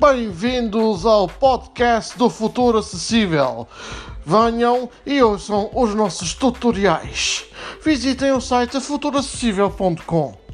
Bem-vindos ao podcast do Futuro Acessível. Venham e ouçam os nossos tutoriais. Visitem o site futuroacessível.com.